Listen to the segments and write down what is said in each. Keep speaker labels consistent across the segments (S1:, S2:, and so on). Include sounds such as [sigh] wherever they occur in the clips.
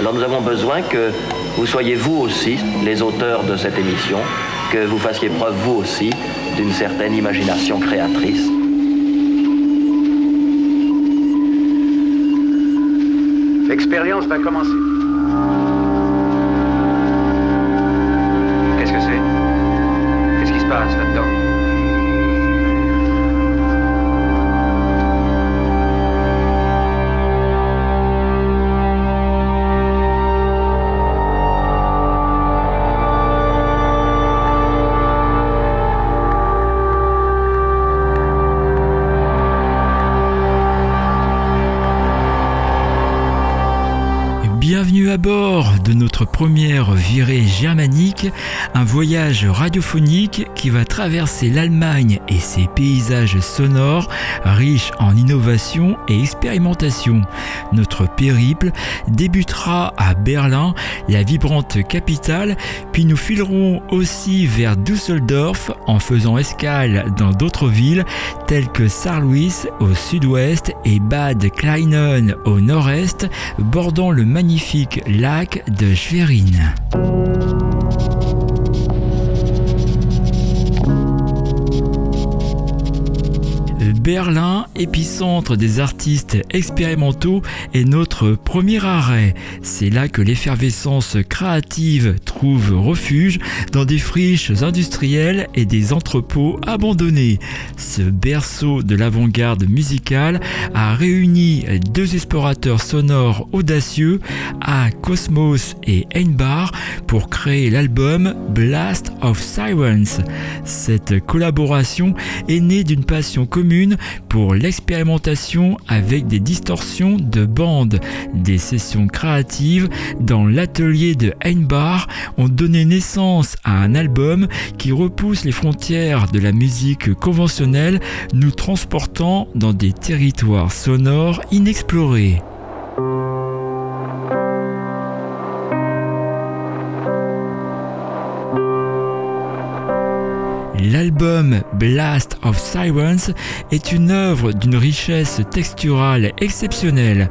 S1: Alors nous avons besoin que vous soyez vous aussi les auteurs de cette émission, que vous fassiez preuve vous aussi d'une certaine imagination créatrice.
S2: L'expérience va commencer.
S3: Voyage radiophonique qui va traverser l'Allemagne et ses paysages sonores riches en innovation et expérimentation. Notre périple débutera à Berlin, la vibrante capitale, puis nous filerons aussi vers Düsseldorf en faisant escale dans d'autres villes telles que Saarlouis au sud-ouest et Bad Kleinen au nord-est, bordant le magnifique lac de Schwerin. Berlin, épicentre des artistes expérimentaux, est notre premier arrêt. C'est là que l'effervescence créative trouve refuge dans des friches industrielles et des entrepôts abandonnés. Ce berceau de l'avant-garde musicale a réuni deux explorateurs sonores audacieux à Cosmos et Einbar pour créer l'album Blast of Sirens. Cette collaboration est née d'une passion commune pour l'expérimentation avec des distorsions de bandes. Des sessions créatives dans l'atelier de Einbar ont donné naissance à un album qui repousse les frontières de la musique conventionnelle, nous transportant dans des territoires sonores inexplorés. L'album Blast of Sirens est une œuvre d'une richesse texturale exceptionnelle.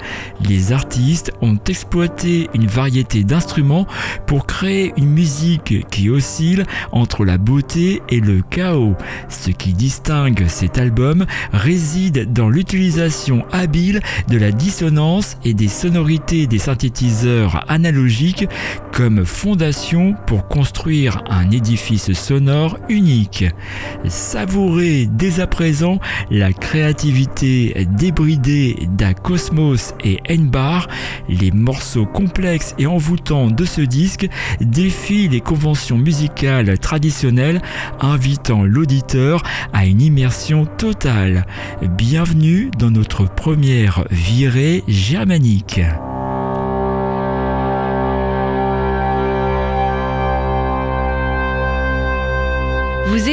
S3: Les artistes ont exploité une variété d'instruments pour créer une musique qui oscille entre la beauté et le chaos. Ce qui distingue cet album réside dans l'utilisation habile de la dissonance et des sonorités des synthétiseurs analogiques comme fondation pour construire un édifice sonore unique. Savourez dès à présent la créativité débridée d'Acosmos et Enbar. Les morceaux complexes et envoûtants de ce disque défient les conventions musicales traditionnelles, invitant l'auditeur à une immersion totale. Bienvenue dans notre première virée germanique.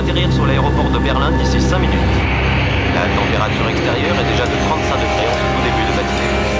S4: Atterrir sur l'aéroport de Berlin d'ici 5 minutes. La température extérieure est déjà de 35 degrés en tout début de matinée.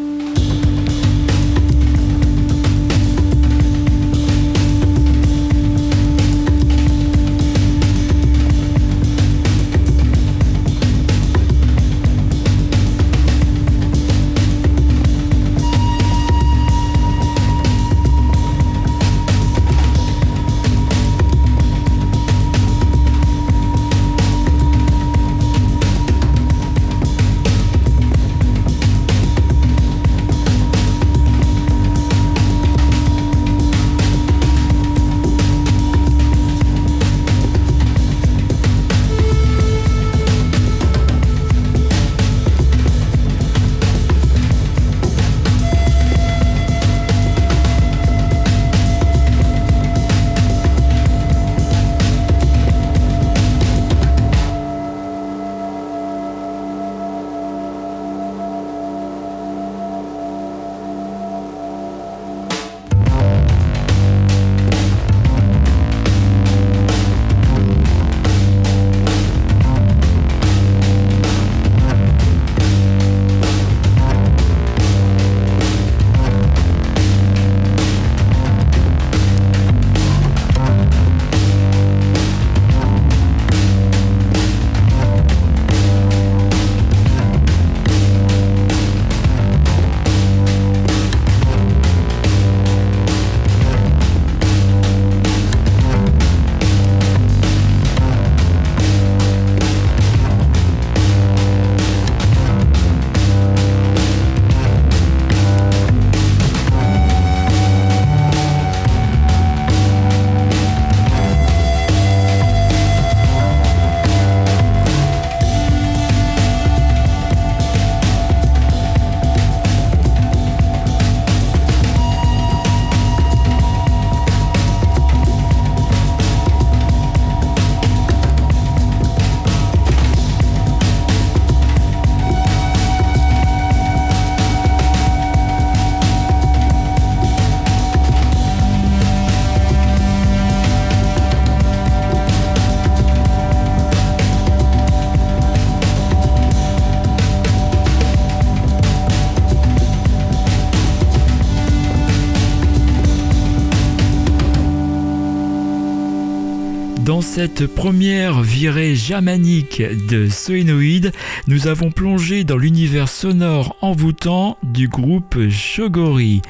S3: Cette première virée germanique de Soénoïde, nous avons plongé dans l'univers sonore envoûtant du groupe Shogori.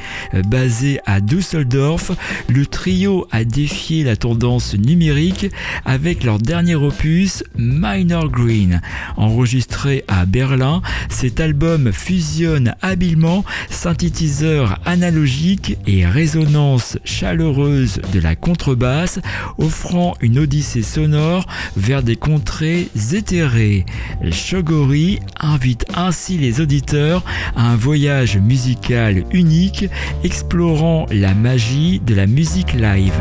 S3: Basé à Düsseldorf, le trio a défié la tendance numérique avec leur dernier opus Minor Green. Enregistré à Berlin, cet album fusionne habilement synthétiseurs analogiques et résonance chaleureuse de la contrebasse, offrant une sonore vers des contrées éthérées. Shogori invite ainsi les auditeurs à un voyage musical unique explorant la magie de la musique live.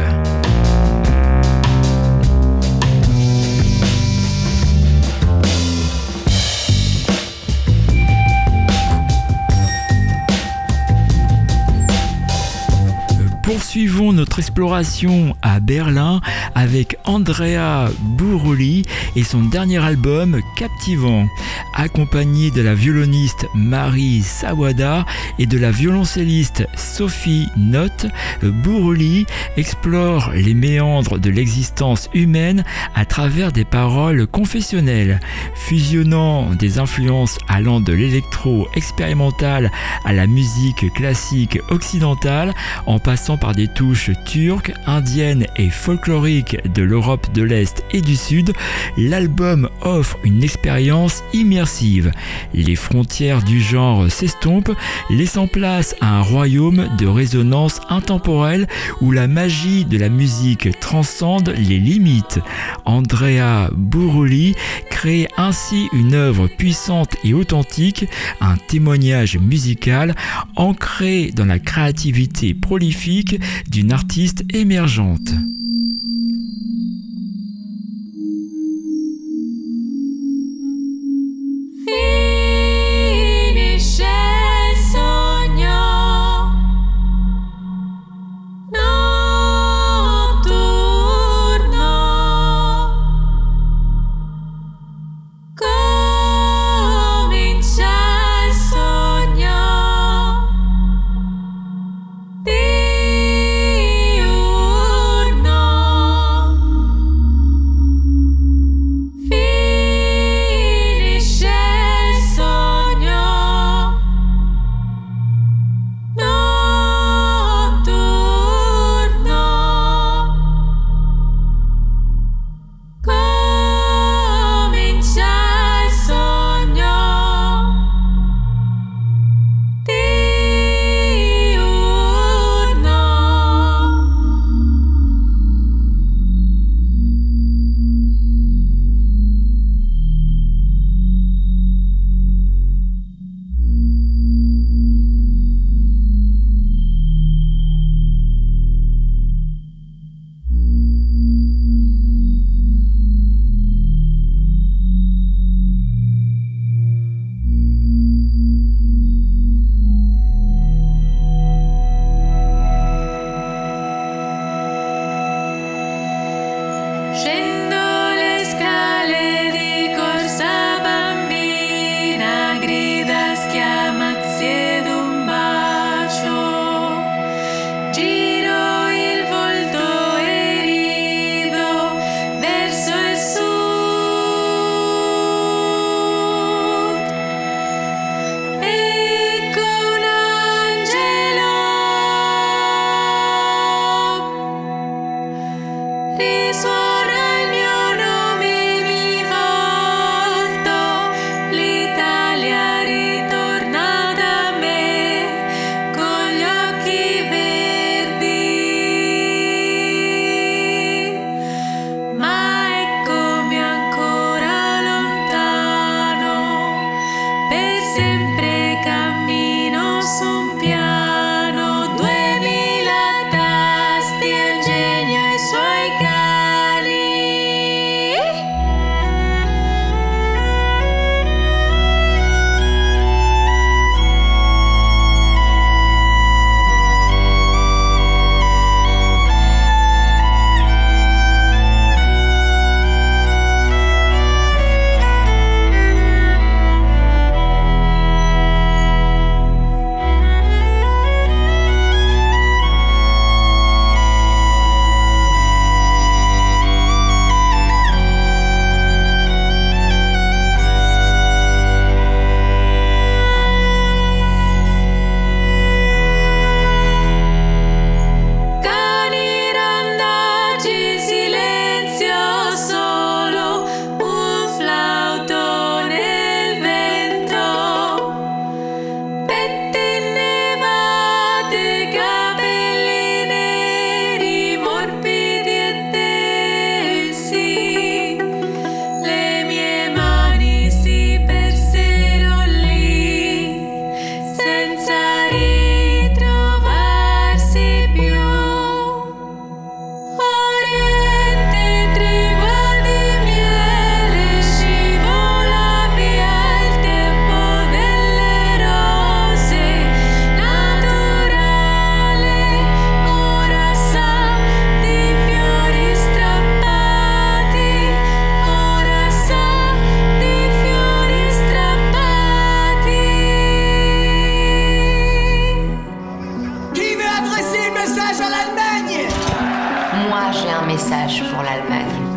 S3: Poursuivons notre exploration à Berlin avec Andrea Buruli et son dernier album Captivant. Accompagné de la violoniste Marie Sawada et de la violoncelliste Sophie Notte, Buruli explore les méandres de l'existence humaine à travers des paroles confessionnelles, fusionnant des influences allant de l'électro expérimental à la musique classique occidentale en passant par des touches turques, indiennes et folkloriques de l'Europe de l'Est et du Sud, l'album offre une expérience immersive. Les frontières du genre s'estompent, laissant place à un royaume de résonance intemporelle où la magie de la musique transcende les limites. Andrea Buruli crée ainsi une œuvre puissante et authentique, un témoignage musical ancré dans la créativité prolifique d'une artiste émergente.
S5: adresser un message à l'Allemagne Moi, j'ai un message pour l'Allemagne.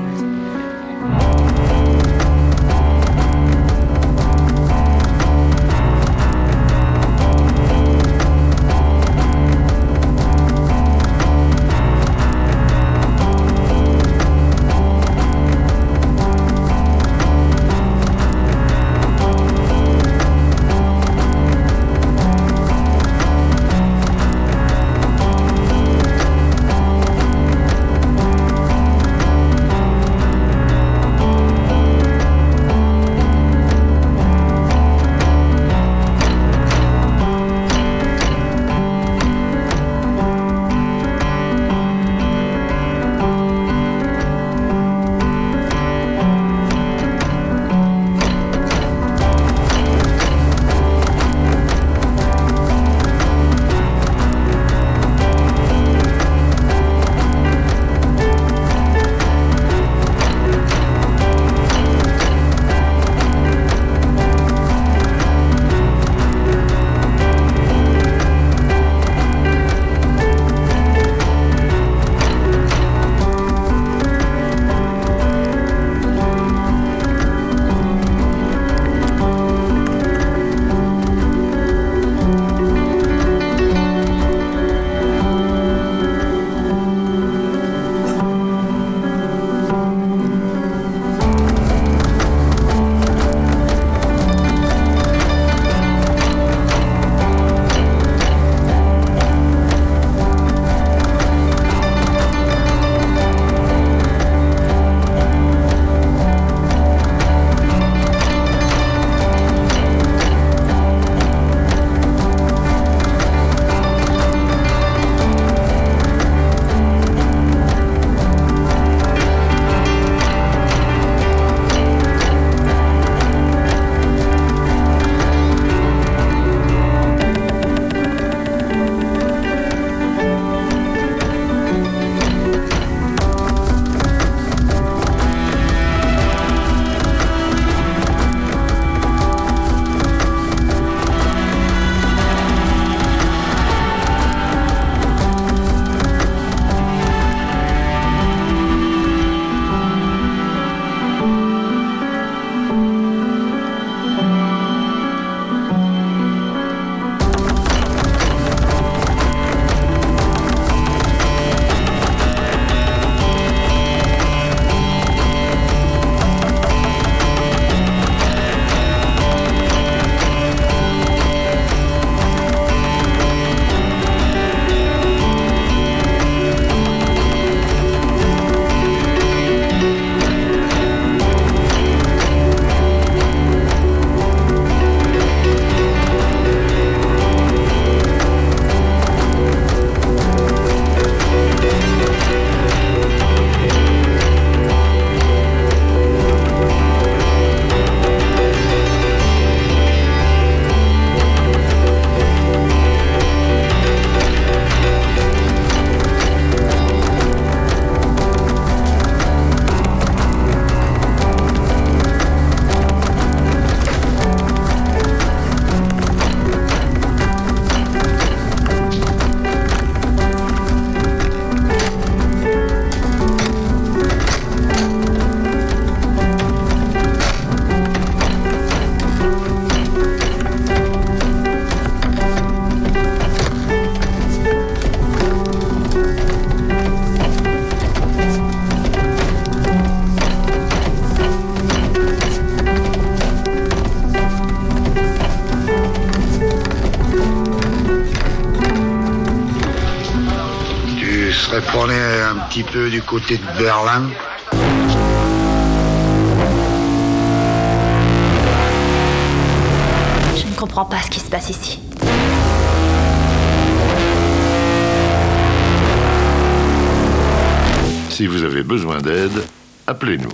S5: Peu du côté de Berlin.
S6: Je ne comprends pas ce qui se passe ici.
S7: Si vous avez besoin d'aide, appelez-nous.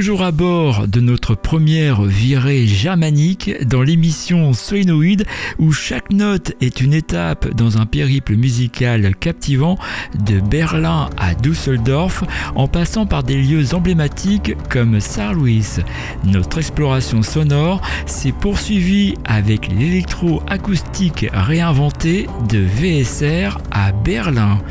S3: Toujours à bord de notre première virée germanique dans l'émission Solenoid où chaque note est une étape dans un périple musical captivant de Berlin à Düsseldorf en passant par des lieux emblématiques comme Saarlouis. Notre exploration sonore s'est poursuivie avec l'électro-acoustique réinventé de VSR à Berlin.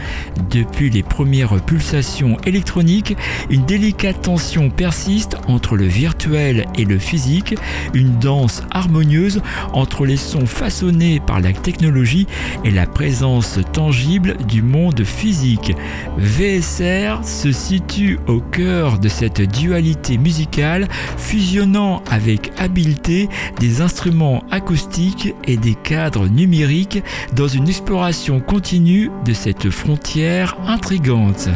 S3: Depuis les premières pulsations électroniques, une délicate tension persiste entre le virtuel et le physique, une danse harmonieuse entre les sons façonnés par la technologie et la présence tangible du monde physique. VSR se situe au cœur de cette dualité musicale, fusionnant avec habileté des instruments acoustiques et des cadres numériques dans une exploration continue de cette frontière intrigante.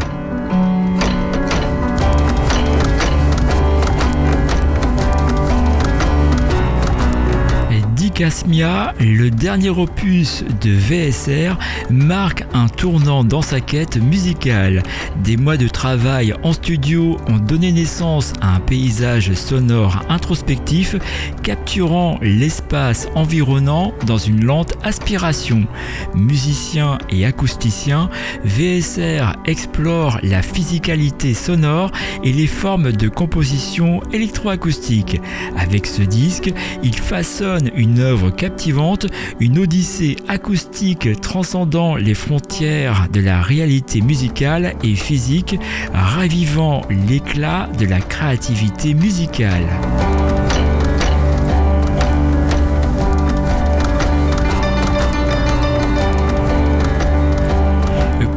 S3: Casmia, le dernier opus de VSR, marque un tournant dans sa quête musicale. Des mois de travail en studio ont donné naissance à un paysage sonore introspectif, capturant l'espace environnant dans une lente aspiration. Musicien et acousticien, VSR explore la physicalité sonore et les formes de composition électroacoustique. Avec ce disque, il façonne une captivante, une odyssée acoustique transcendant les frontières de la réalité musicale et physique, ravivant l'éclat de la créativité musicale.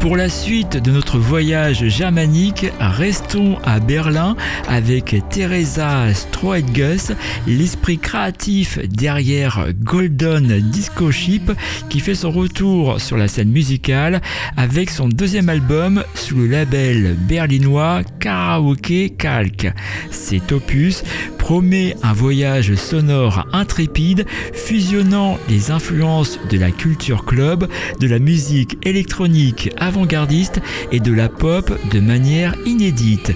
S3: Pour la suite de notre voyage germanique, restons à Berlin avec Teresa Stroetgus, l'esprit créatif derrière Golden Disco Ship qui fait son retour sur la scène musicale avec son deuxième album sous le label berlinois Karaoke Kalk. Cet opus promet un voyage sonore intrépide fusionnant les influences de la culture club, de la musique électronique avant-gardiste et de la pop de manière inédite.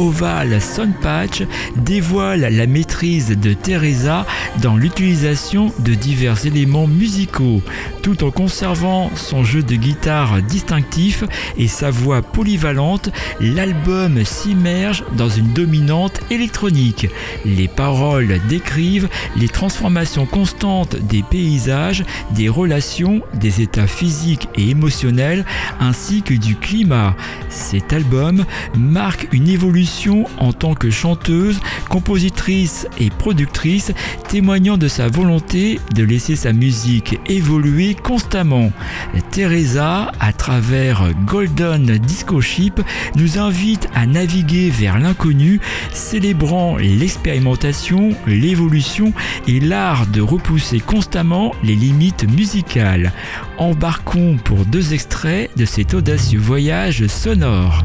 S3: L'album Oval Patch dévoile la maîtrise de Teresa dans l'utilisation de divers éléments musicaux, tout en conservant son jeu de guitare distinctif et sa voix polyvalente. L'album s'immerge dans une dominante électronique. Les paroles décrivent les transformations constantes des paysages, des relations, des états physiques et émotionnels, ainsi que du climat. Cet album marque une évolution en tant que chanteuse, compositrice et productrice, témoignant de sa volonté de laisser sa musique évoluer constamment. Teresa, à travers Golden Disco Ship, nous invite à naviguer vers l'inconnu, célébrant l'expérimentation, l'évolution et l'art de repousser constamment les limites musicales. Embarquons pour deux extraits de cet audacieux voyage sonore.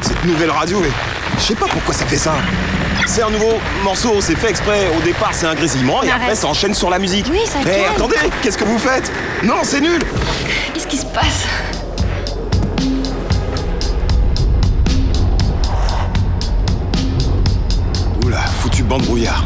S8: Cette nouvelle radio, mais je sais pas pourquoi ça fait ça. C'est un nouveau morceau, c'est fait exprès. Au départ, c'est un grésillement et après, ça enchaîne sur la musique.
S6: Oui, ça
S8: Mais attendez, qu'est-ce que vous faites? Non, c'est nul
S6: Qu'est-ce qui se passe?
S8: Oula, foutu bande brouillard.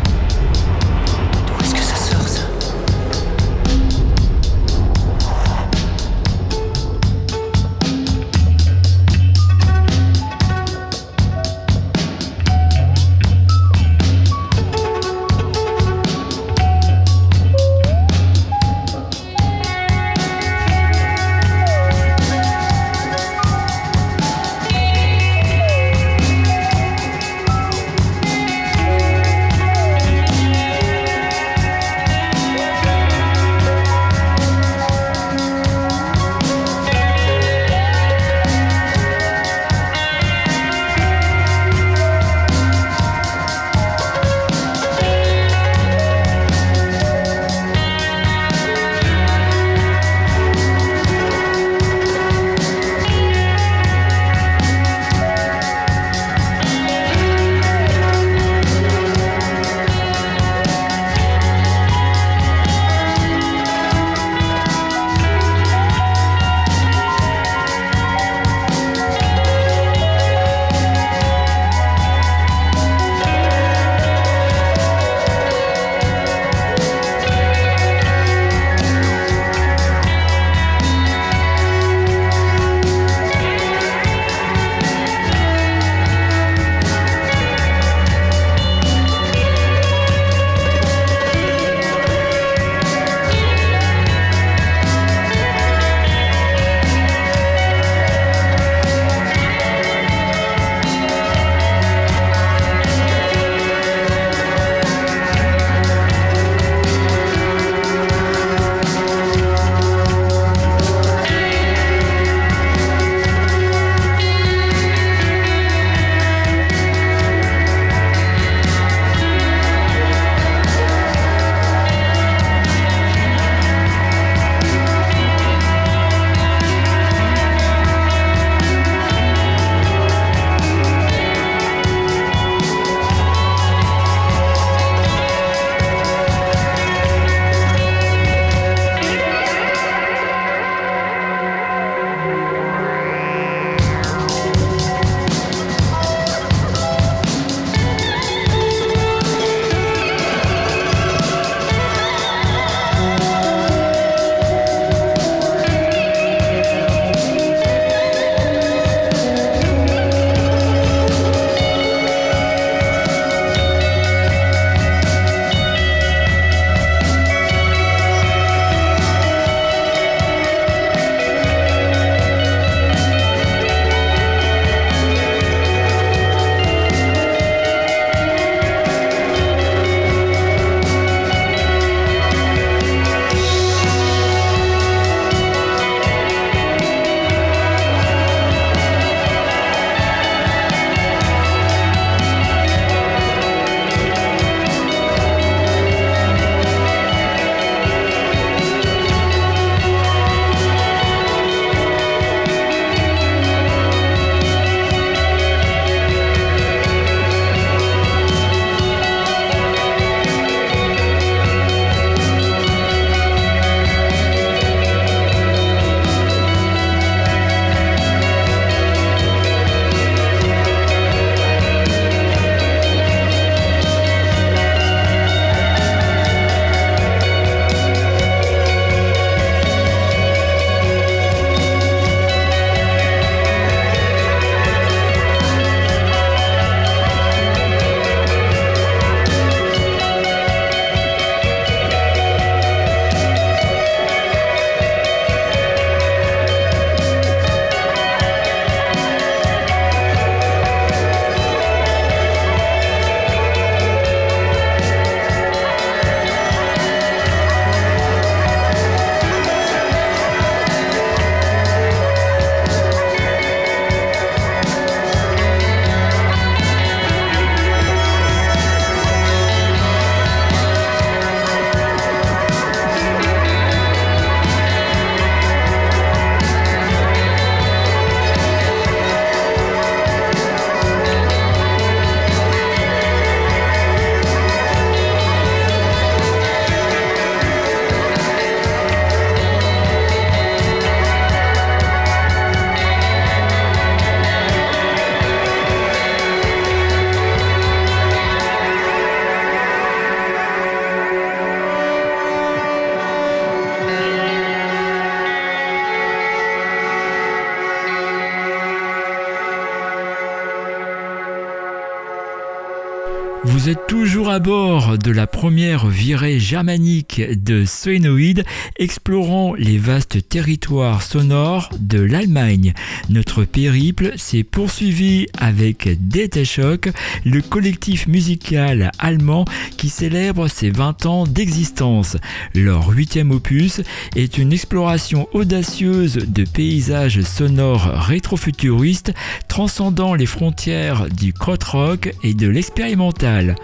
S3: Virée germanique de Solenoid, explorant les vastes territoires sonores de l'Allemagne. Notre périple s'est poursuivi avec Data Shock, le collectif musical allemand qui célèbre ses 20 ans d'existence. Leur huitième opus est une exploration audacieuse de paysages sonores rétrofuturistes transcendant les frontières du krautrock et de l'expérimental.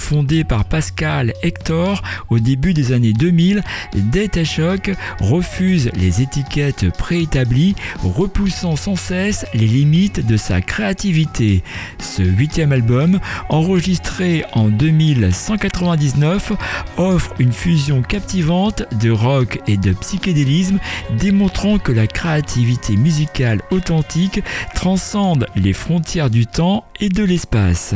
S3: Fondé par Pascal Hector au début des années 2000, Data Shock refuse les étiquettes préétablies, repoussant sans cesse les limites de sa créativité. Ce huitième album, enregistré en 2199, offre une fusion captivante de rock et de psychédélisme, démontrant que la créativité musicale authentique transcende les frontières du temps et de l'espace.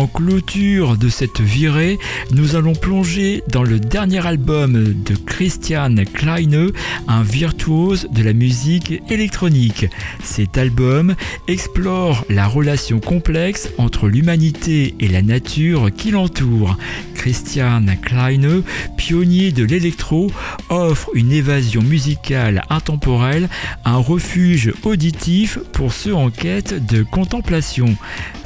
S3: En clôture de cette virée, nous allons plonger dans le dernier album de Christian Kleine, un virtuose de la musique électronique. Cet album explore la relation complexe entre l'humanité et la nature qui l'entoure. Christian Kleine, pionnier de l'électro, offre une évasion musicale intemporelle, un refuge auditif pour ceux en quête de contemplation.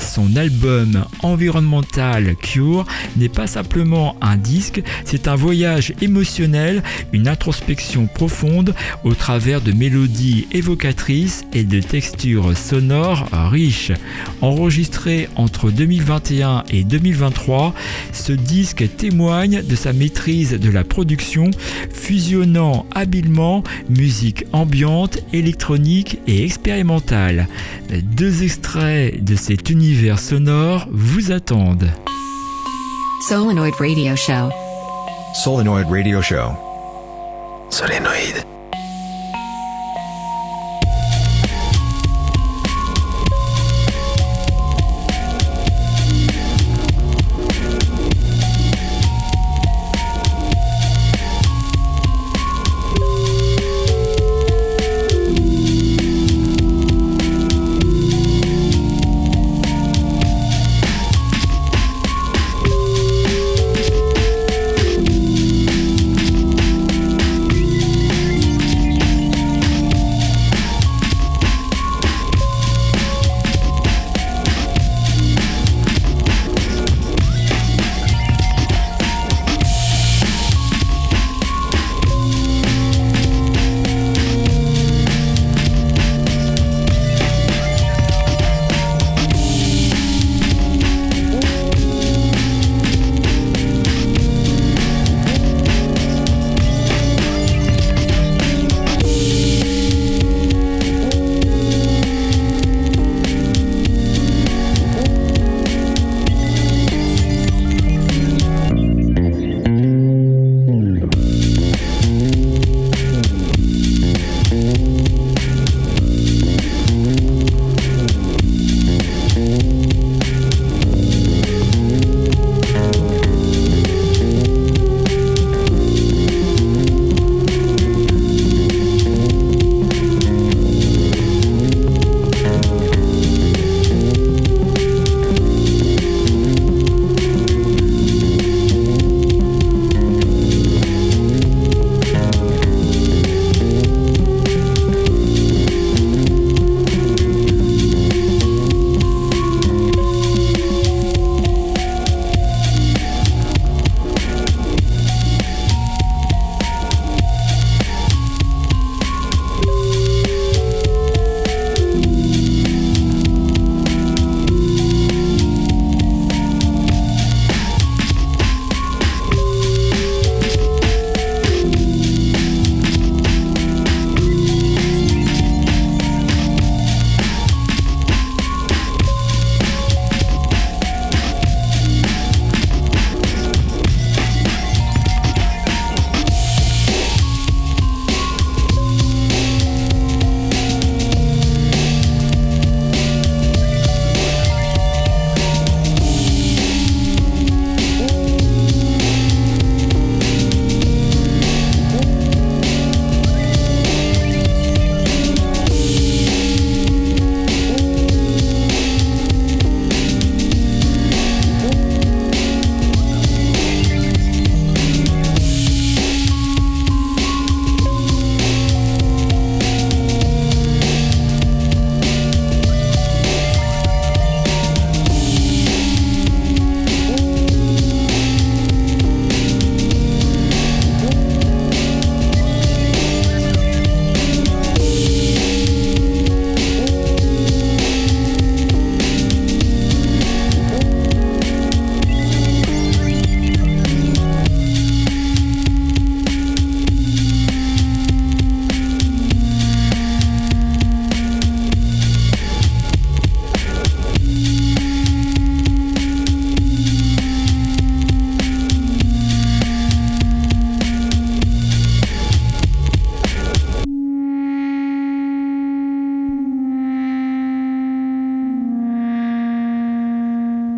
S3: Son album environnemental Cure n'est pas simplement un disque, c'est un voyage émotionnel, une introspection profonde au travers de mélodies évocatrices et de textures sonores riches. Enregistré entre 2021 et 2023, ce disque témoigne de sa maîtrise de la production, fusionnant habilement musique ambiante, électronique et expérimentale. Deux extraits de cet univers sonore vous attendent.
S9: Solenoid Radio Show.
S10: Solenoid Radio Show.
S11: Solénoïde.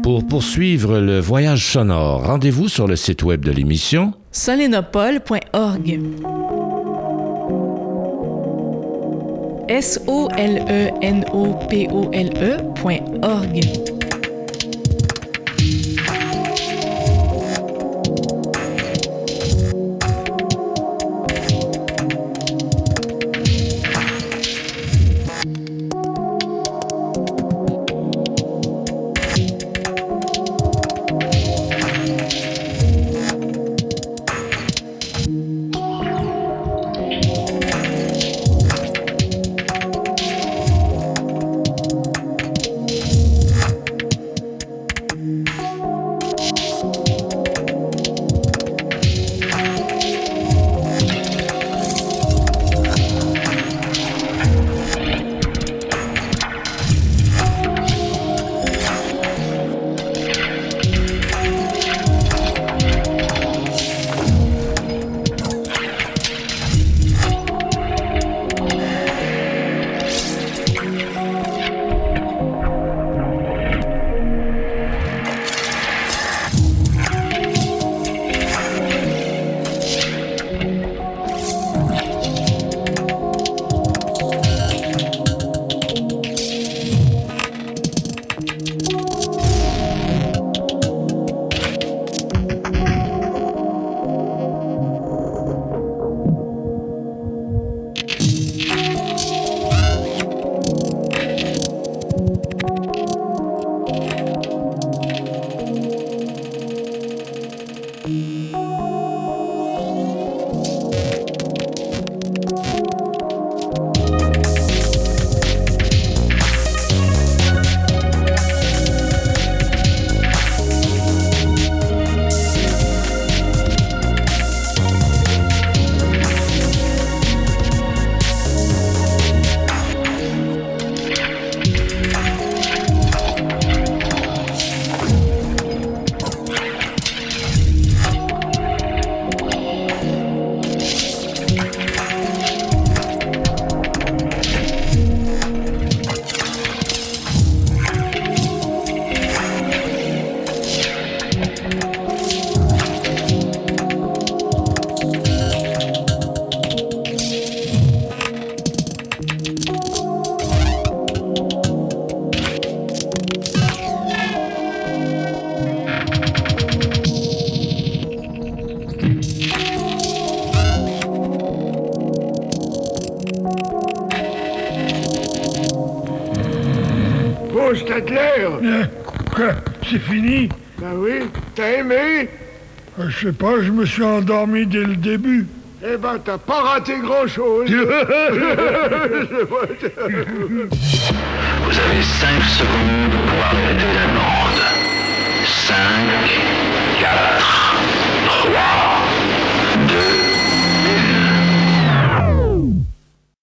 S12: Pour poursuivre le voyage sonore, rendez-vous sur le site web de l'émission
S13: solenopole.org. S-O-L-E-N-O-P-O-L-E.org.
S14: sais pas, je me suis endormi dès le début.
S15: Eh ben, t'as pas raté grand-chose. [laughs]
S16: Vous avez 5 secondes pour arrêter la bande. 5,